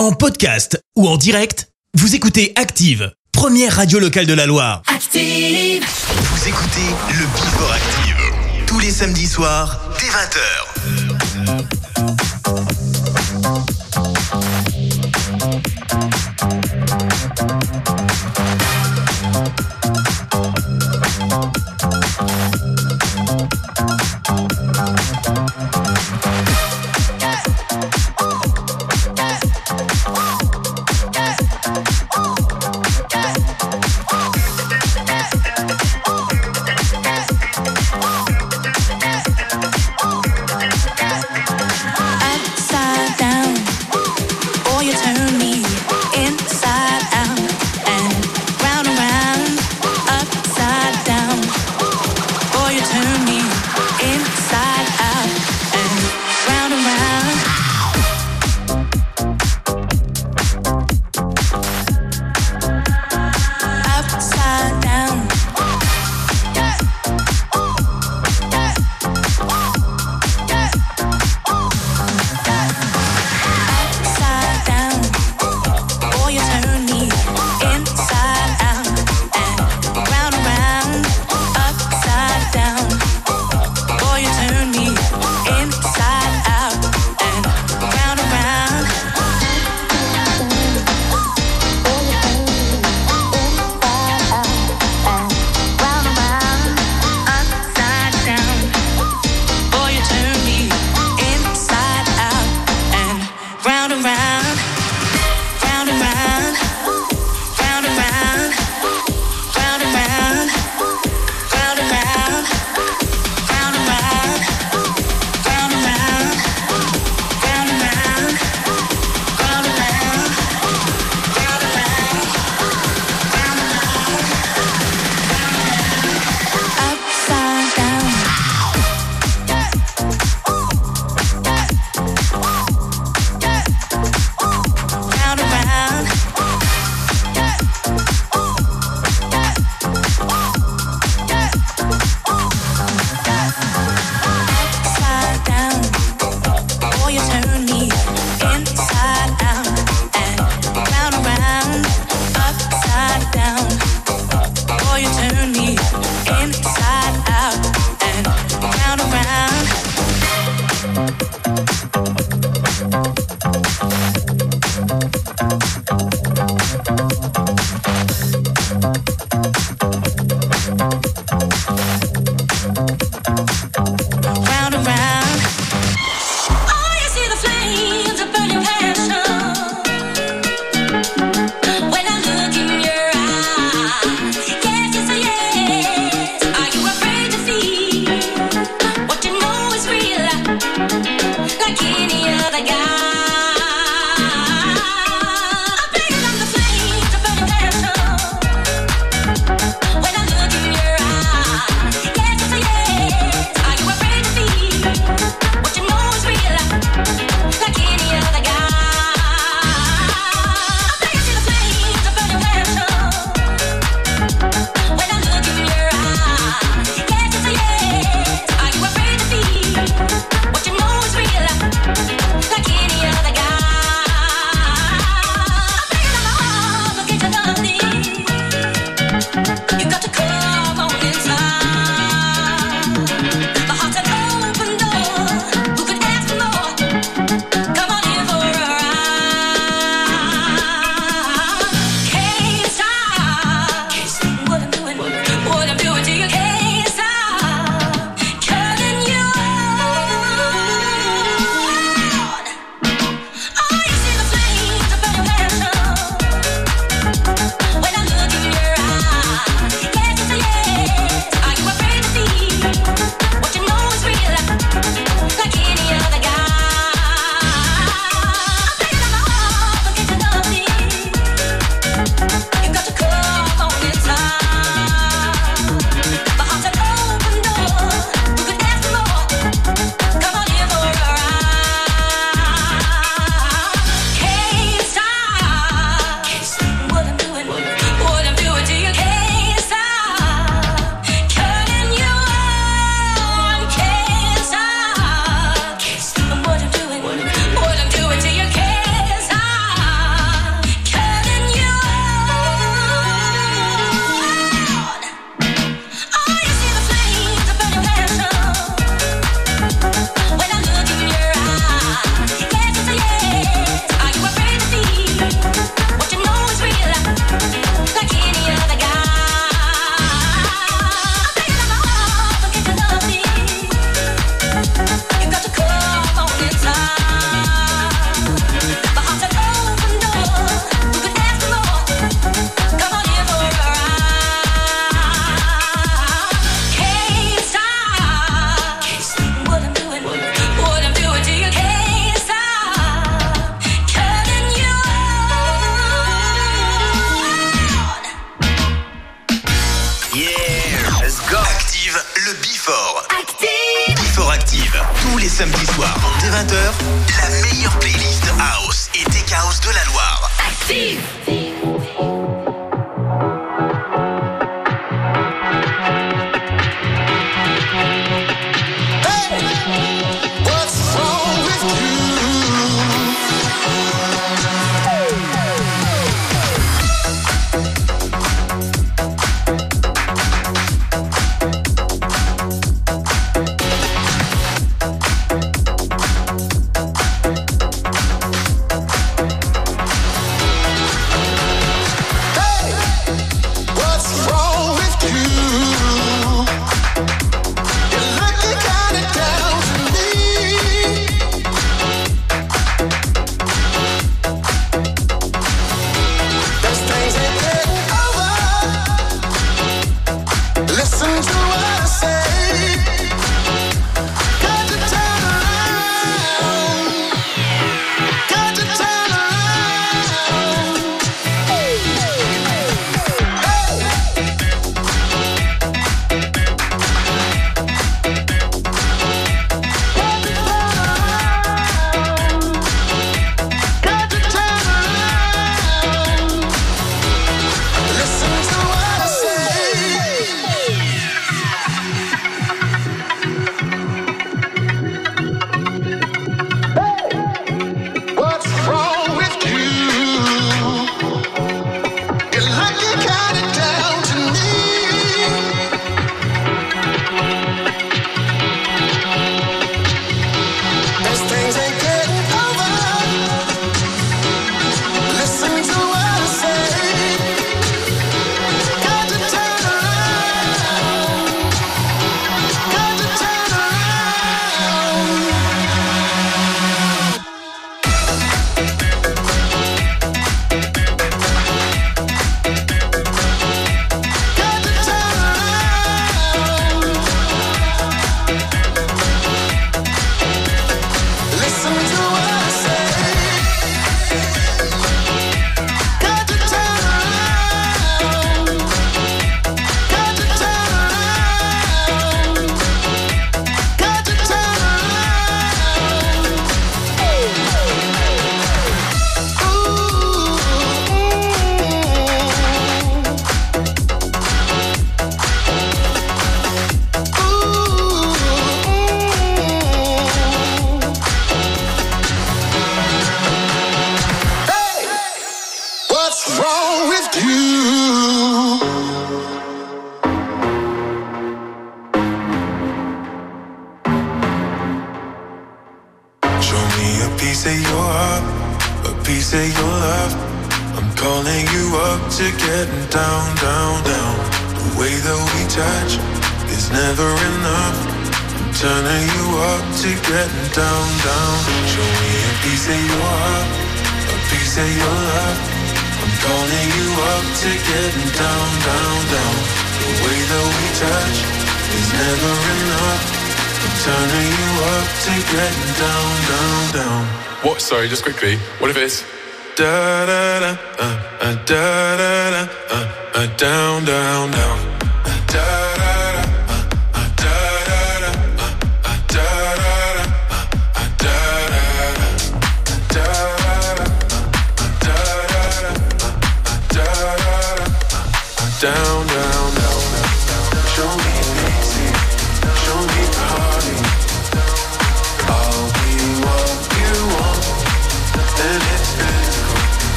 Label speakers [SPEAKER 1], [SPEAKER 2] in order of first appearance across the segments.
[SPEAKER 1] En podcast ou en direct, vous écoutez Active, première radio locale de la Loire.
[SPEAKER 2] Active.
[SPEAKER 1] Vous écoutez le Before Active, tous les samedis soirs, dès 20h.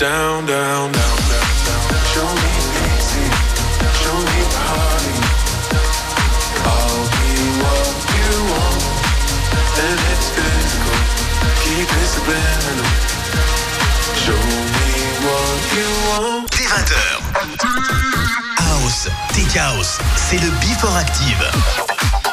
[SPEAKER 2] down, down, down, down,
[SPEAKER 3] down. Show me show me what you want. Keep it subliminal. Show me what you want.
[SPEAKER 4] House, Tech c'est le Before Active.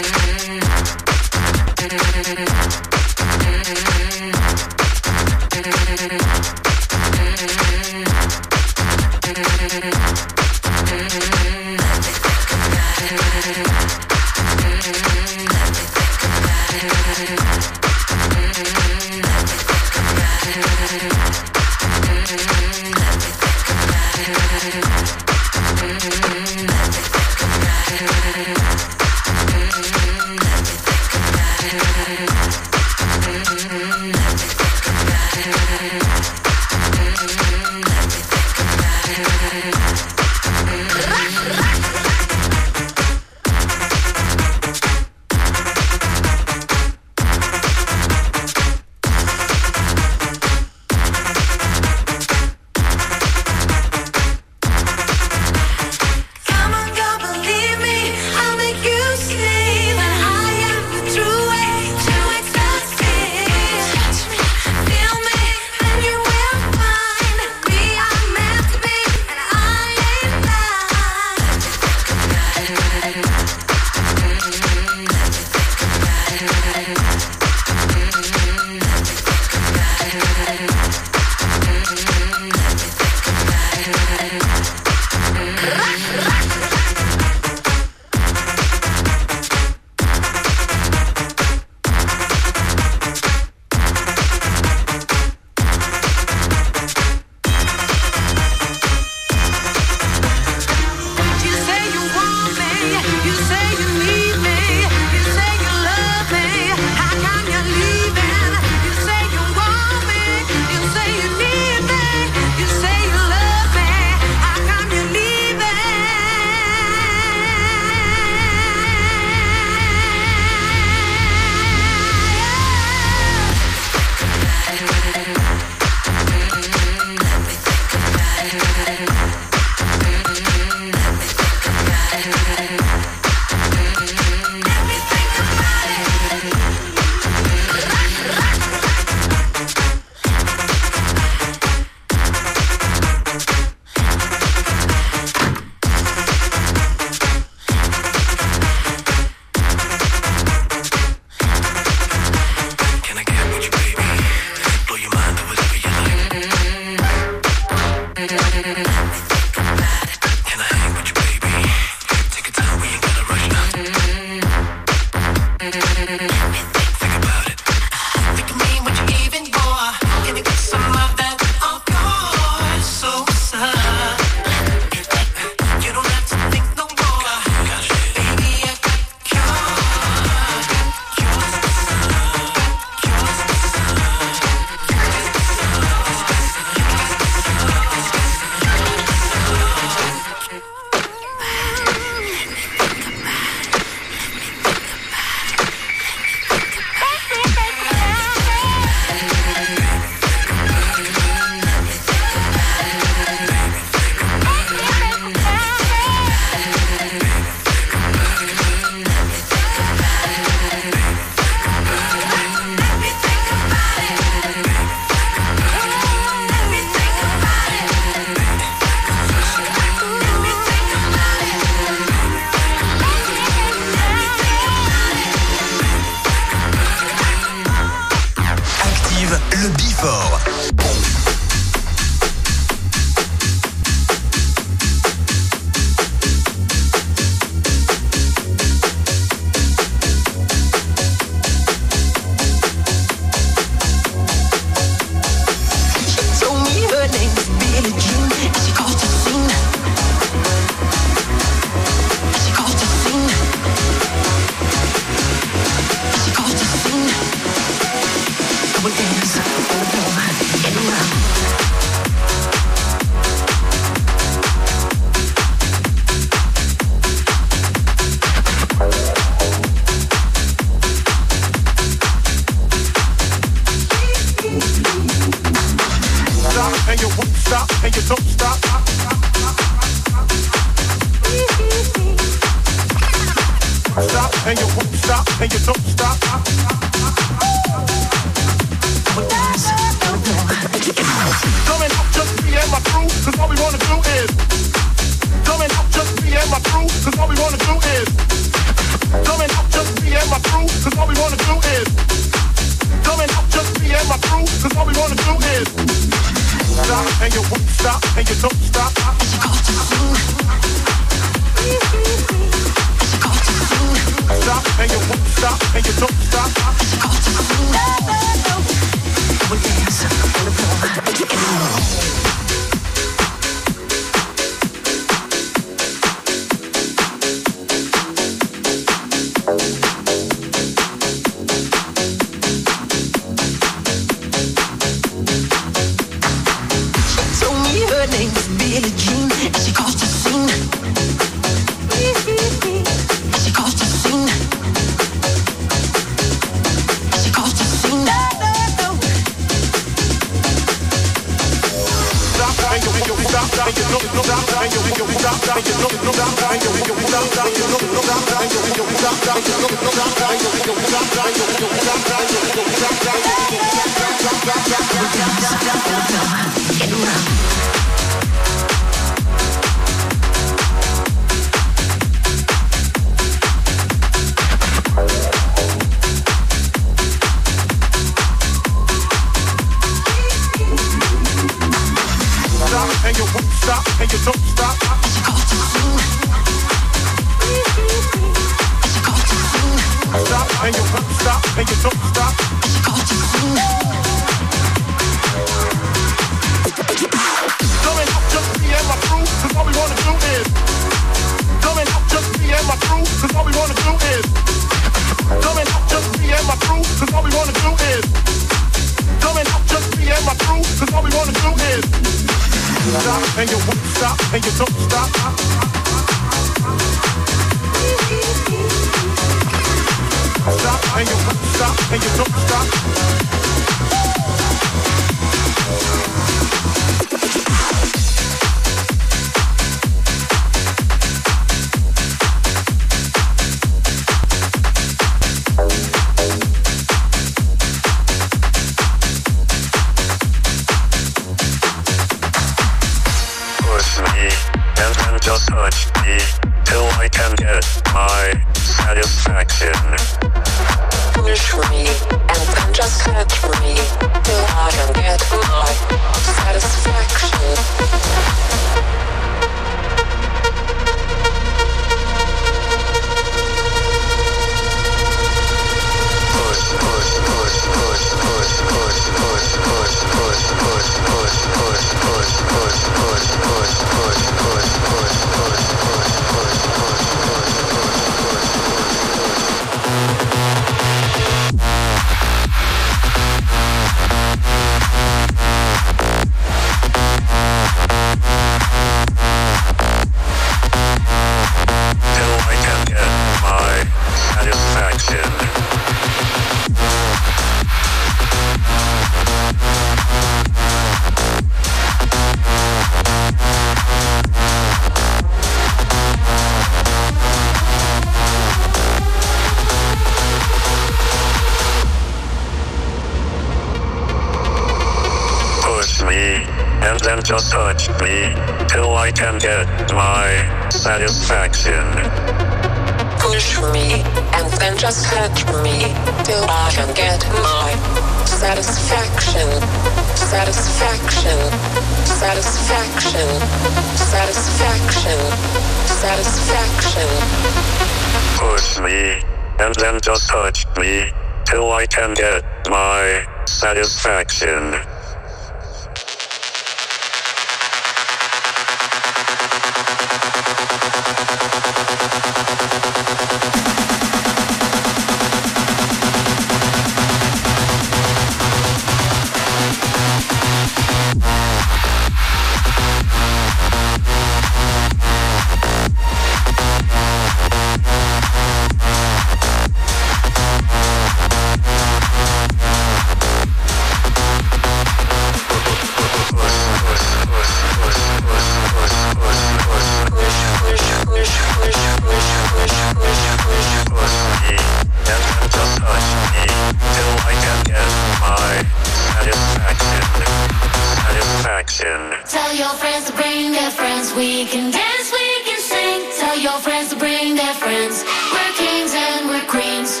[SPEAKER 5] We
[SPEAKER 4] can
[SPEAKER 6] dance,
[SPEAKER 7] we
[SPEAKER 8] can
[SPEAKER 5] sing. Tell your friends to bring their friends. We're kings and we're queens.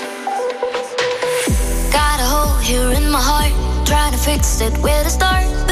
[SPEAKER 9] Got a hole here in my heart.
[SPEAKER 5] Trying to fix it with a start.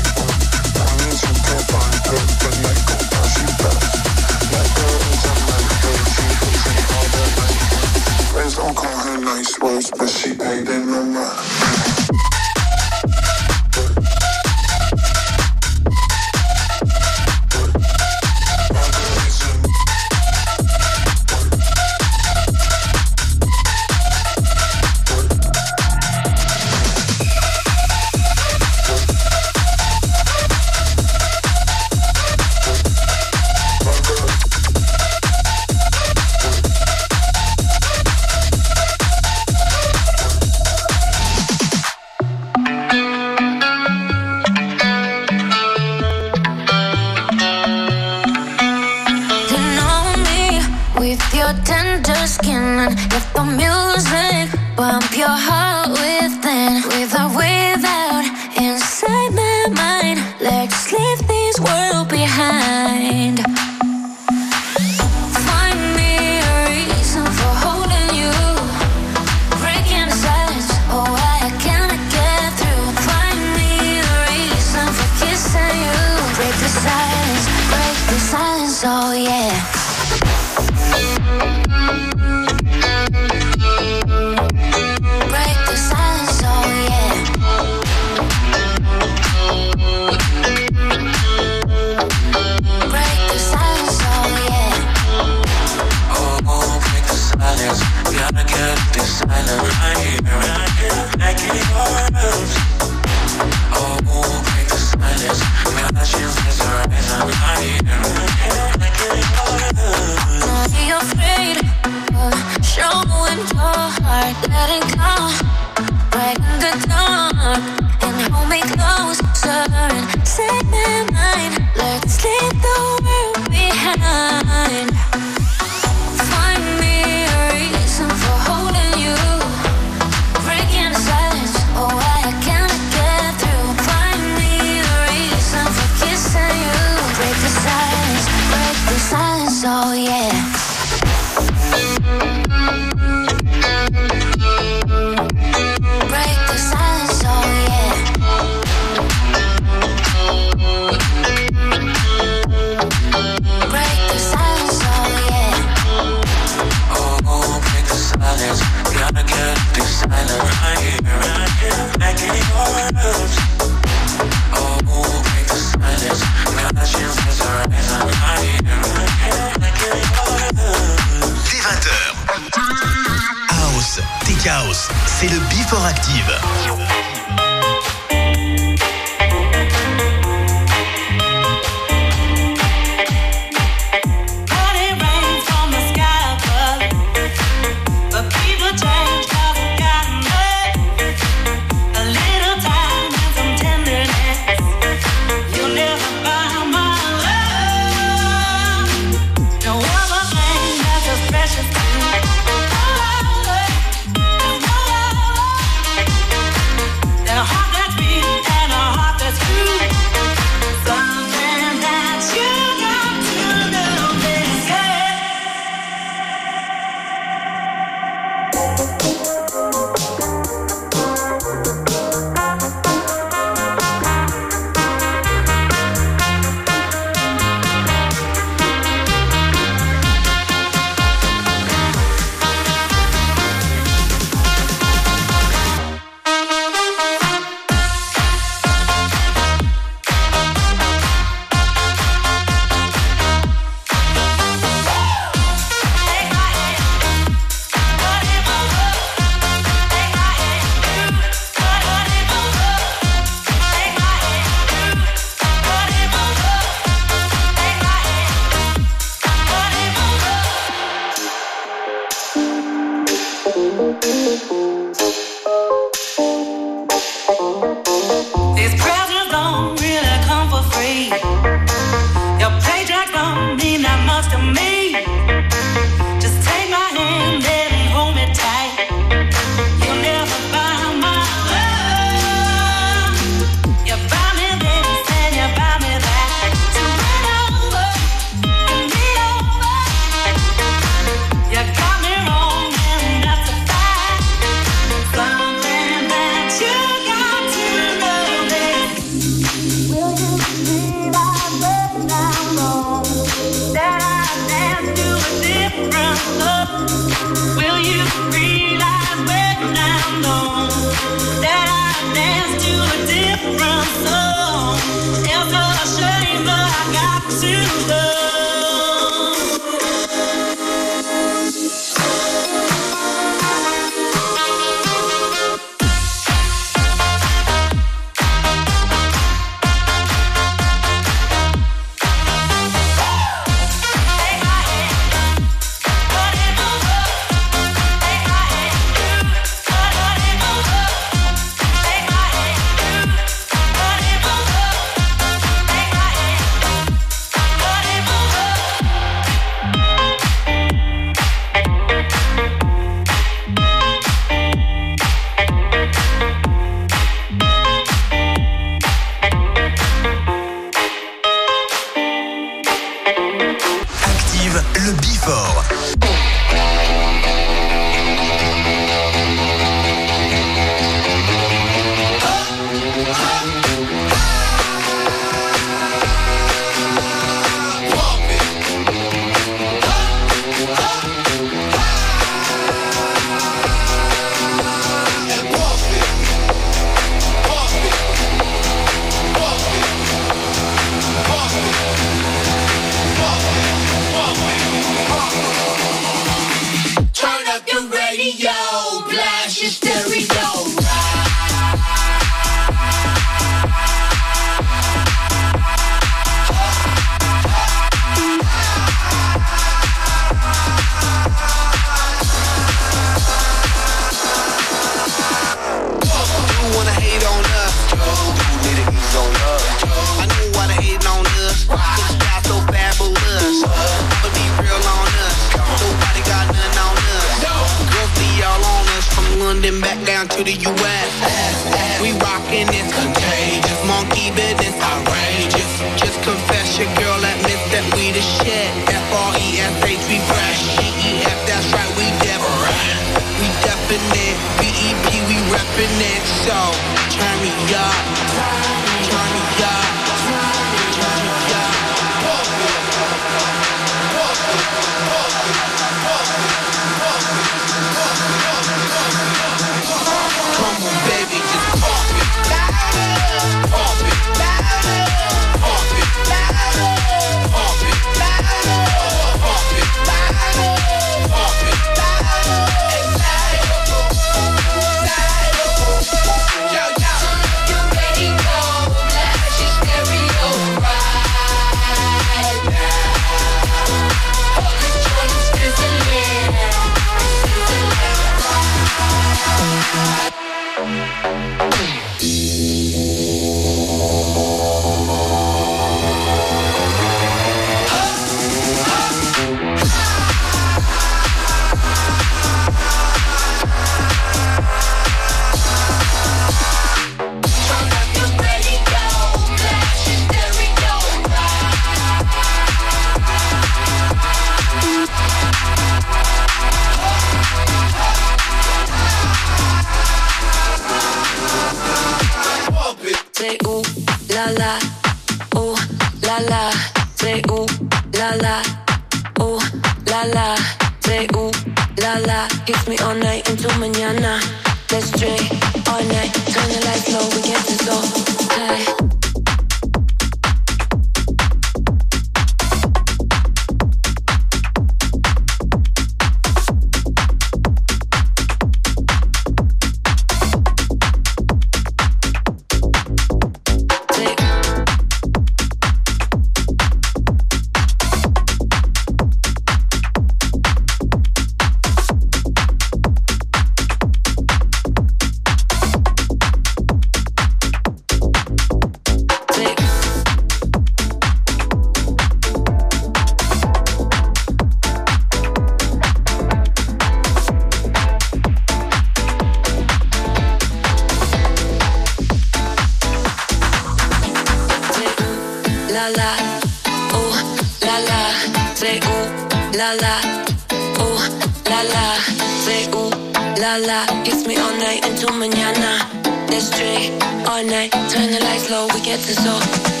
[SPEAKER 5] It's this off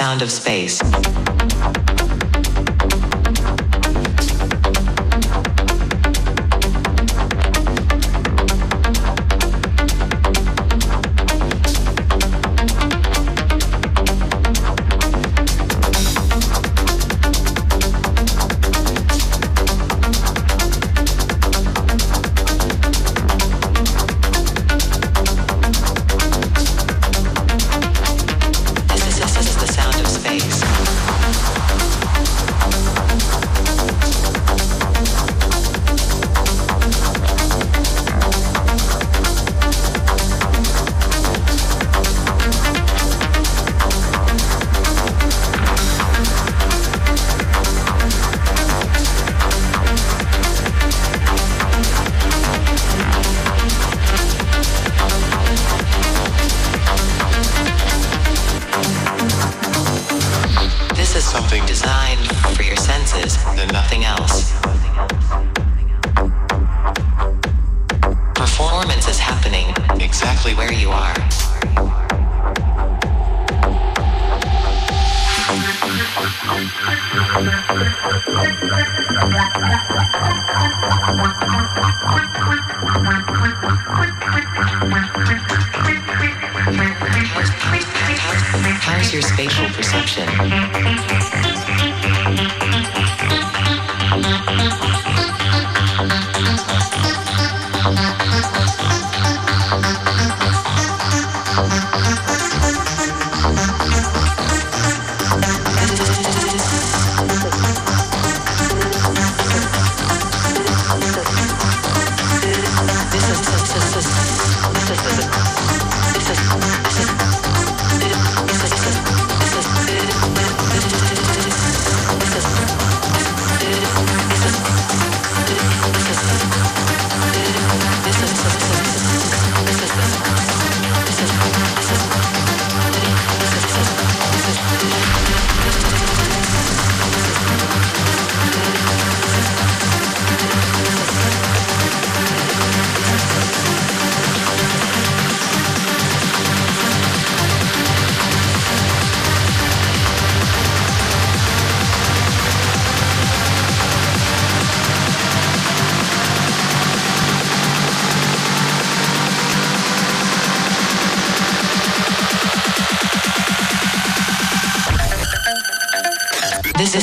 [SPEAKER 5] sound
[SPEAKER 6] of space.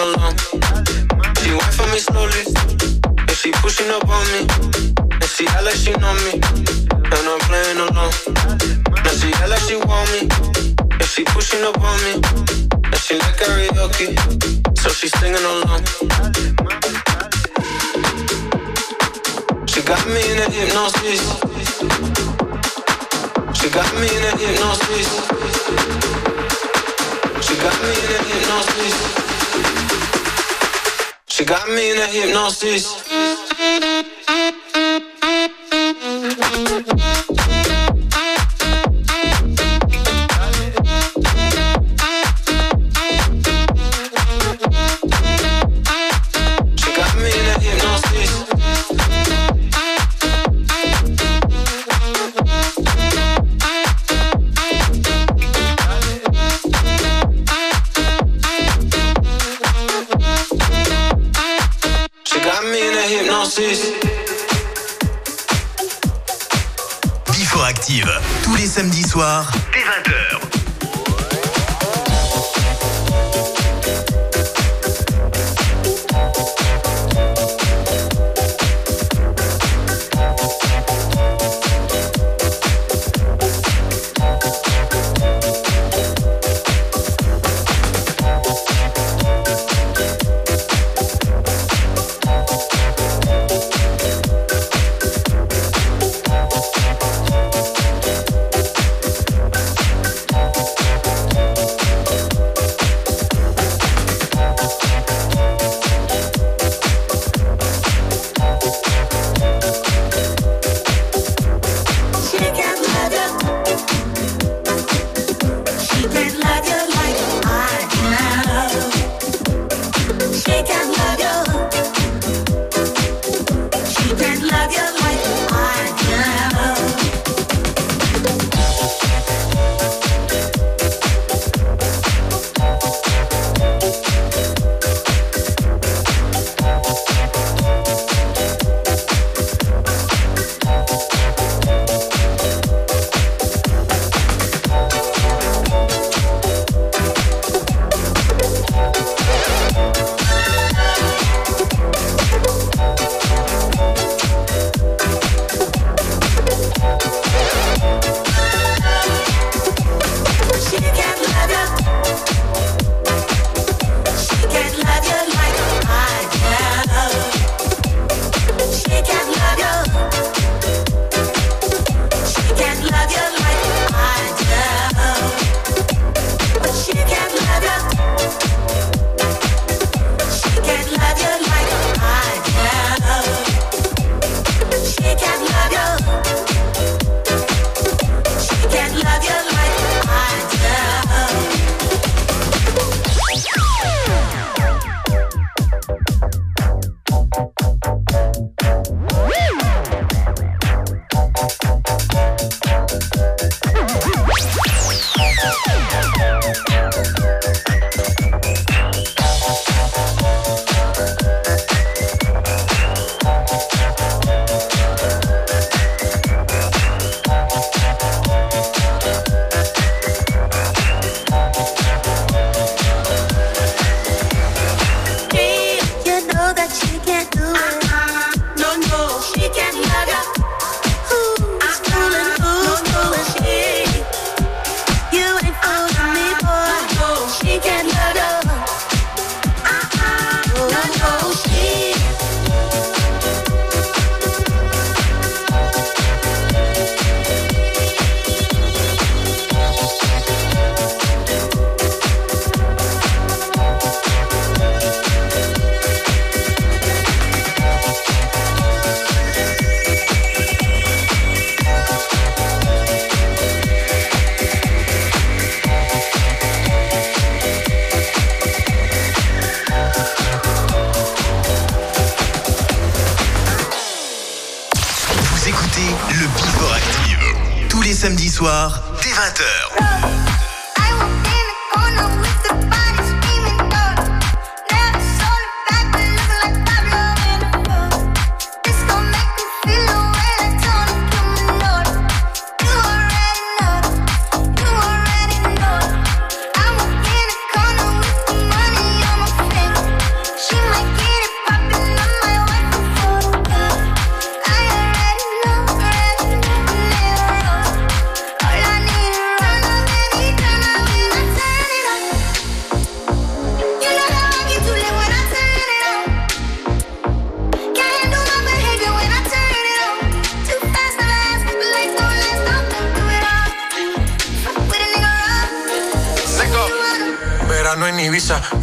[SPEAKER 6] along. She went for me slowly, and she pushing up on me.
[SPEAKER 3] And she act like she know me, and I'm playing along. Now she act like she
[SPEAKER 10] want me, and she pushing up on me.
[SPEAKER 11] And she like karaoke, so she singing along. She got me in a hypnosis. She
[SPEAKER 9] got me in a hypnosis. She got me
[SPEAKER 6] in a
[SPEAKER 5] hypnosis. She got me in a
[SPEAKER 12] hypnosis.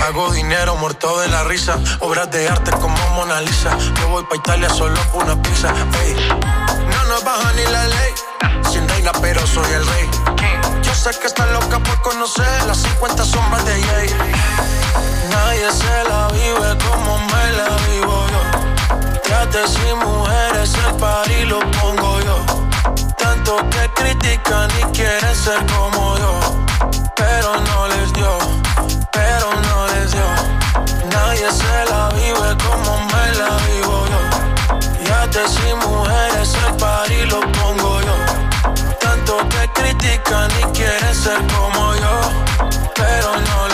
[SPEAKER 12] Hago dinero muerto de la risa, obras de arte como Mona Lisa. Yo
[SPEAKER 5] voy pa' Italia solo por una pizza.
[SPEAKER 12] No nos
[SPEAKER 5] baja ni la ley, sin reina pero soy el rey. Yo sé que están loca por conocer las 50 sombras de Jay. Nadie se la vive como me la
[SPEAKER 13] vivo yo. Trates
[SPEAKER 12] y
[SPEAKER 14] mujeres, el party lo pongo yo. Tanto que
[SPEAKER 3] critican y quieren ser como yo, pero no les dio,
[SPEAKER 9] pero no
[SPEAKER 4] Nadie se la vive como me la
[SPEAKER 11] vivo yo. Ya te sin mujeres el par y lo pongo yo. Tanto que critican y quieren ser como yo, pero no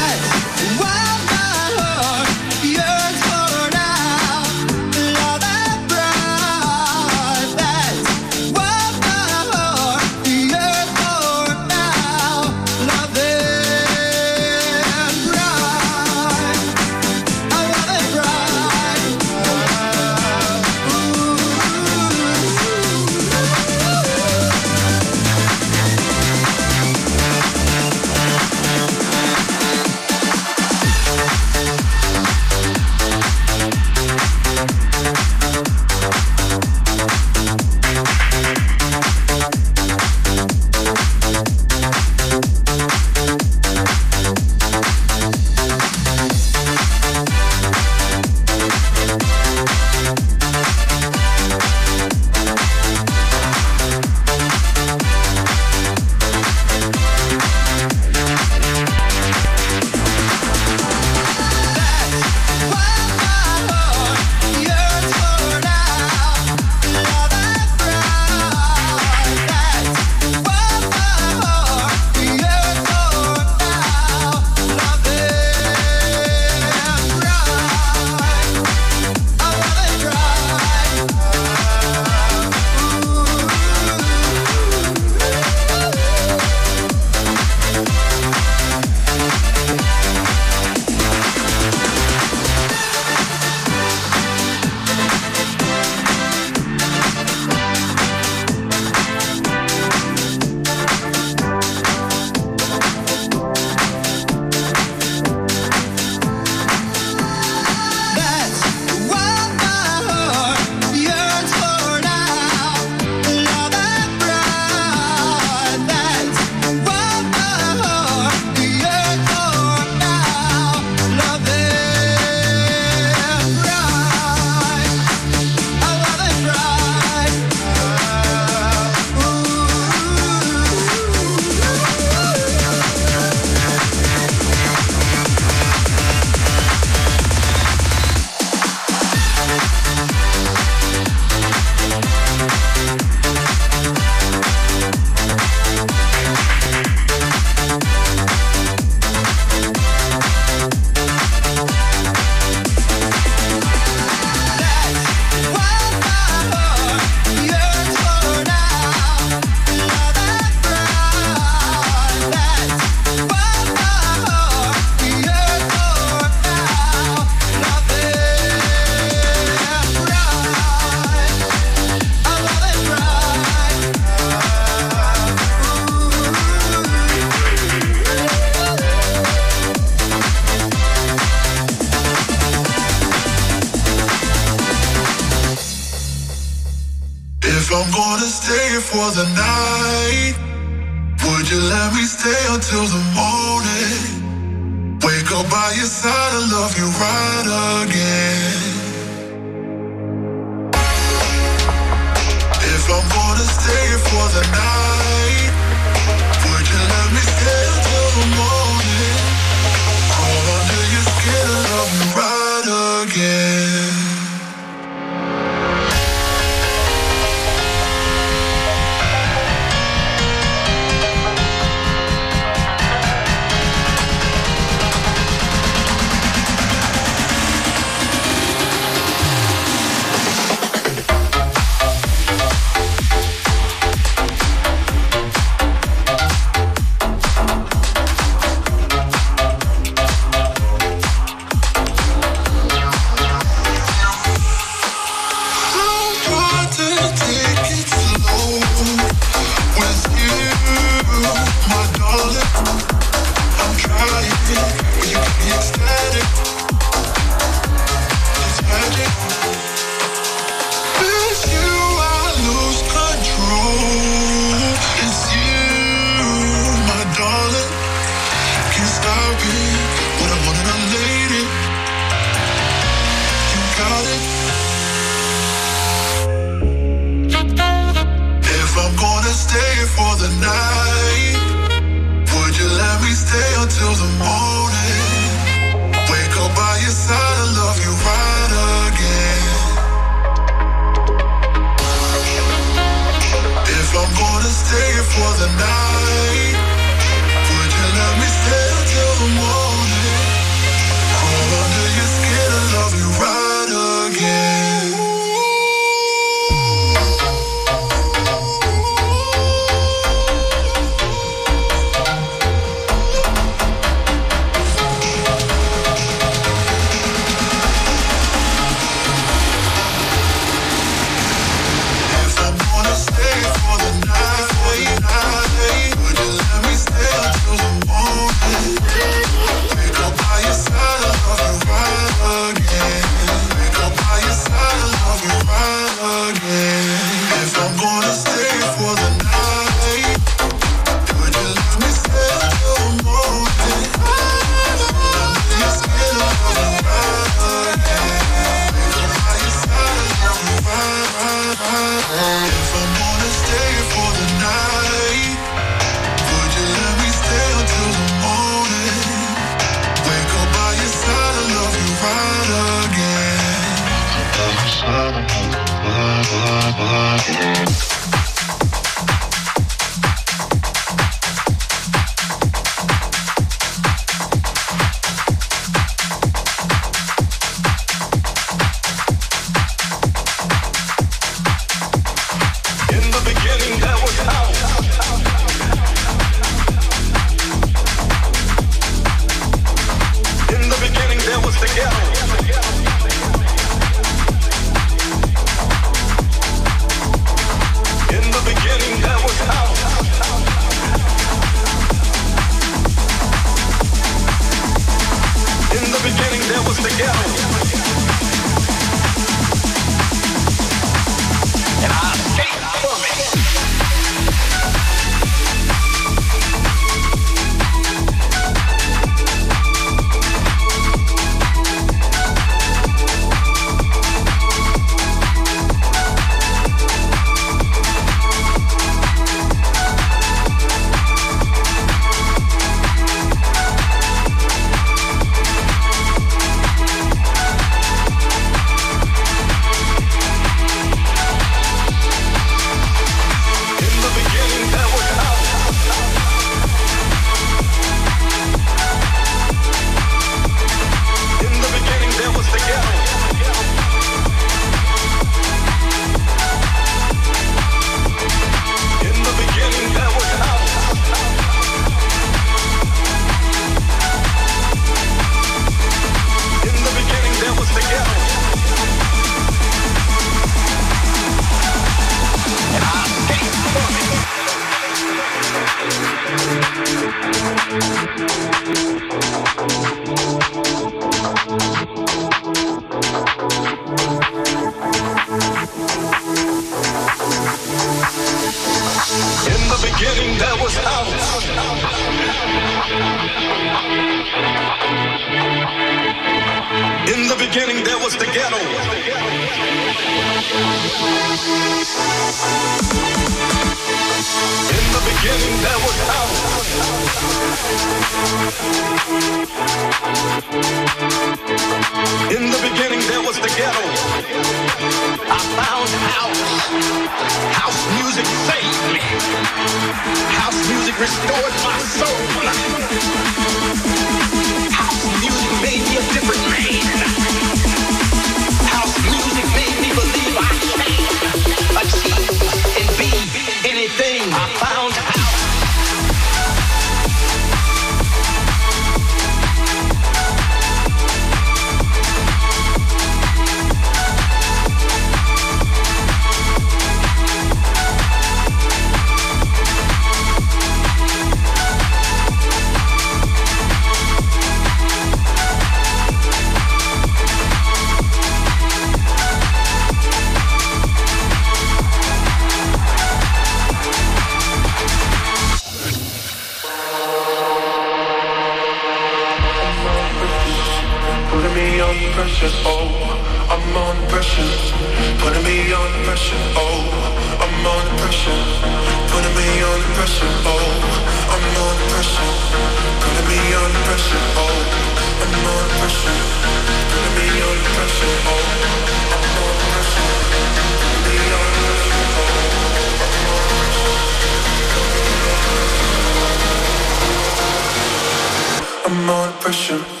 [SPEAKER 11] I'm under pressure.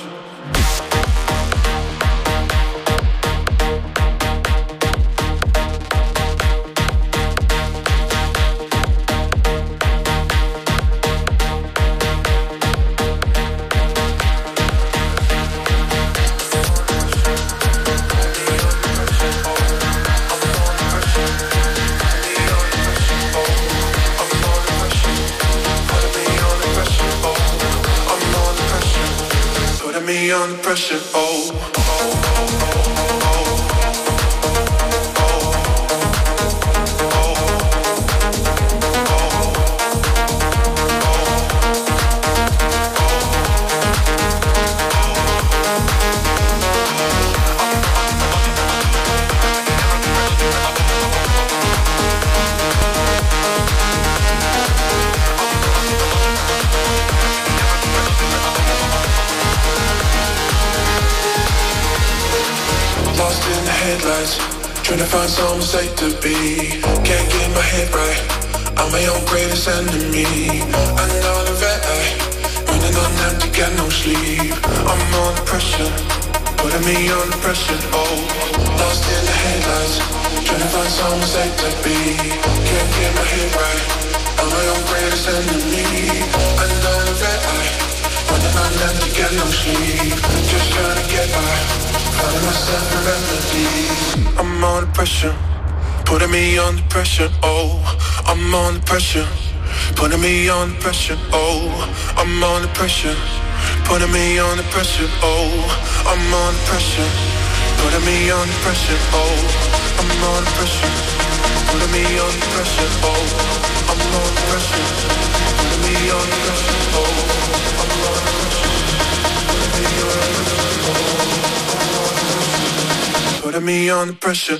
[SPEAKER 11] Oh. pressure, putting me on the pressure. Oh, I'm on the pressure, putting me on the pressure. Oh, I'm on
[SPEAKER 3] the pressure, putting me on the pressure. Oh, I'm on the pressure, putting me on the pressure. Oh, I'm on the pressure, putting me on the pressure. Oh, I'm on the pressure, putting me on the pressure. Oh, putting me
[SPEAKER 1] on the
[SPEAKER 4] pressure.